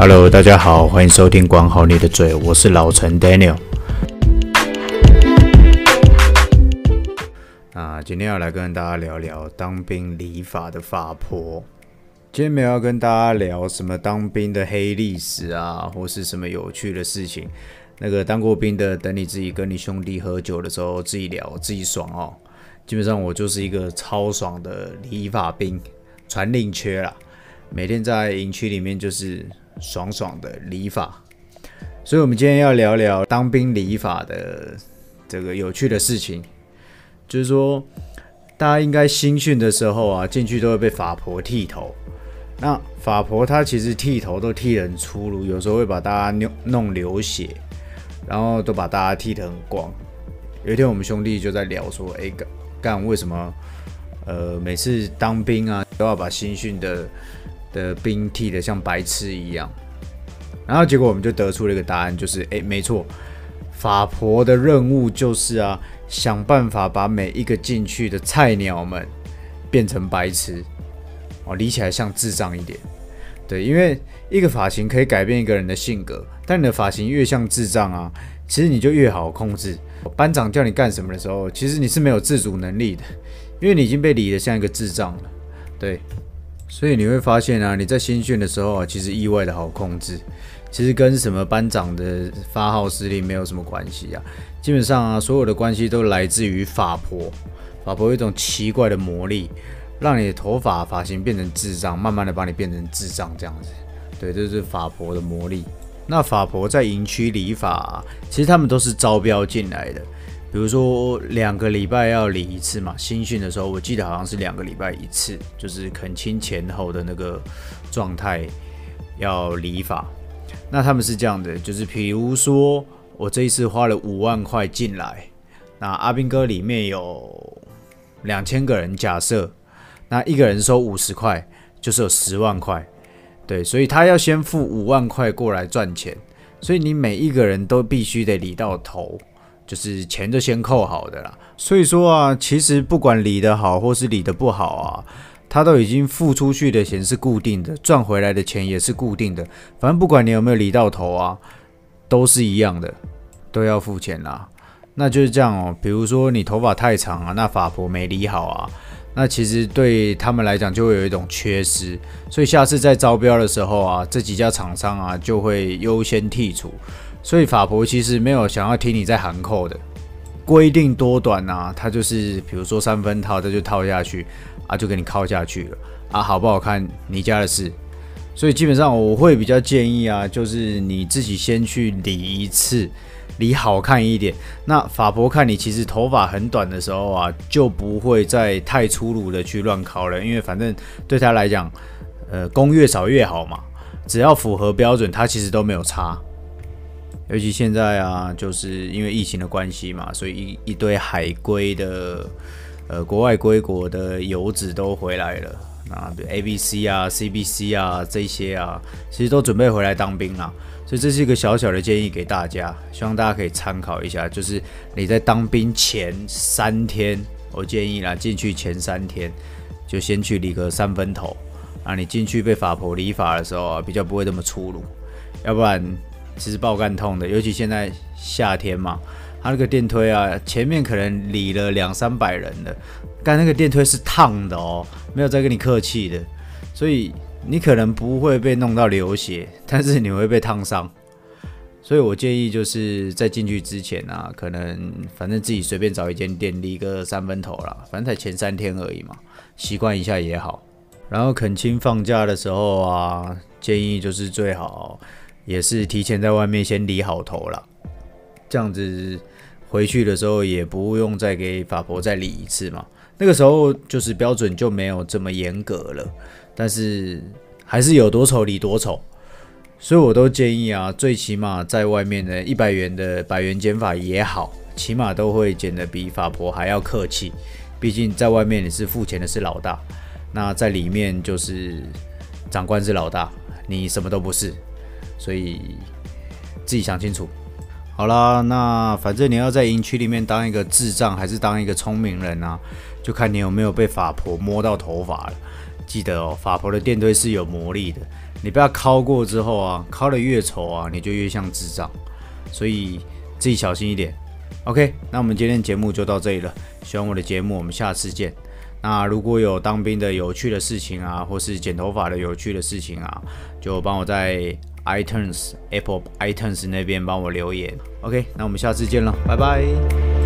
Hello，大家好，欢迎收听管好你的嘴，我是老陈 Daniel。啊，今天要来跟大家聊聊当兵理法的发婆。今天没有要跟大家聊什么当兵的黑历史啊，或是什么有趣的事情。那个当过兵的，等你自己跟你兄弟喝酒的时候自己聊，自己爽哦。基本上我就是一个超爽的理法兵，传令缺啦，每天在营区里面就是。爽爽的理法，所以，我们今天要聊聊当兵理法的这个有趣的事情。就是说，大家应该新训的时候啊，进去都会被法婆剃头。那法婆她其实剃头都剃得很粗鲁，有时候会把大家弄弄流血，然后都把大家剃得很光。有一天，我们兄弟就在聊说：“哎，干为什么？呃，每次当兵啊，都要把新训的。”的兵剃的像白痴一样，然后结果我们就得出了一个答案，就是哎，没错，法婆的任务就是啊，想办法把每一个进去的菜鸟们变成白痴，哦，理起来像智障一点。对，因为一个发型可以改变一个人的性格，但你的发型越像智障啊，其实你就越好控制。班长叫你干什么的时候，其实你是没有自主能力的，因为你已经被理得像一个智障了。对。所以你会发现啊，你在新训的时候啊，其实意外的好控制，其实跟什么班长的发号施令没有什么关系啊。基本上啊，所有的关系都来自于法婆，法婆有一种奇怪的魔力，让你的头发发型变成智障，慢慢的把你变成智障这样子。对，这是法婆的魔力。那法婆在营区理法，其实他们都是招标进来的。比如说两个礼拜要理一次嘛，新训的时候我记得好像是两个礼拜一次，就是恳亲前后的那个状态要理法。那他们是这样的，就是比如说我这一次花了五万块进来，那阿兵哥里面有两千个人，假设那一个人收五十块，就是有十万块，对，所以他要先付五万块过来赚钱，所以你每一个人都必须得理到头。就是钱就先扣好的啦，所以说啊，其实不管理得好或是理得不好啊，他都已经付出去的钱是固定的，赚回来的钱也是固定的。反正不管你有没有理到头啊，都是一样的，都要付钱啦。那就是这样哦。比如说你头发太长啊，那法婆没理好啊，那其实对他们来讲就会有一种缺失，所以下次在招标的时候啊，这几家厂商啊就会优先剔除。所以法婆其实没有想要听你在喊扣的规定多短啊，他就是比如说三分套，他就套下去啊，就给你靠下去了啊，好不好看你家的事。所以基本上我会比较建议啊，就是你自己先去理一次，理好看一点。那法婆看你其实头发很短的时候啊，就不会再太粗鲁的去乱靠了，因为反正对他来讲，呃，工越少越好嘛，只要符合标准，他其实都没有差。尤其现在啊，就是因为疫情的关系嘛，所以一一堆海归的，呃，国外归国的游子都回来了啊，比如 A B C 啊、C B C 啊这些啊，其实都准备回来当兵了。所以这是一个小小的建议给大家，希望大家可以参考一下。就是你在当兵前三天，我建议啦，进去前三天就先去理个三分头啊，你进去被法婆理发的时候啊，比较不会那么粗鲁，要不然。其实爆干痛的，尤其现在夏天嘛，它那个电推啊，前面可能理了两三百人的，但那个电推是烫的哦，没有在跟你客气的，所以你可能不会被弄到流血，但是你会被烫伤。所以我建议就是在进去之前啊，可能反正自己随便找一间店理个三分头啦，反正才前三天而已嘛，习惯一下也好。然后恳亲放假的时候啊，建议就是最好。也是提前在外面先理好头了，这样子回去的时候也不用再给法婆再理一次嘛。那个时候就是标准就没有这么严格了，但是还是有多丑理多丑，所以我都建议啊，最起码在外面的一百元的百元减法也好，起码都会减得比法婆还要客气。毕竟在外面你是付钱的是老大，那在里面就是长官是老大，你什么都不是。所以自己想清楚。好啦，那反正你要在营区里面当一个智障，还是当一个聪明人啊？就看你有没有被法婆摸到头发了。记得哦，法婆的电推是有魔力的。你不要敲过之后啊，敲得越丑啊，你就越像智障。所以自己小心一点。OK，那我们今天节目就到这里了。喜欢我的节目，我们下次见。那如果有当兵的有趣的事情啊，或是剪头发的有趣的事情啊，就帮我在 iTunes Apple iTunes 那边帮我留言。OK，那我们下次见了，拜拜。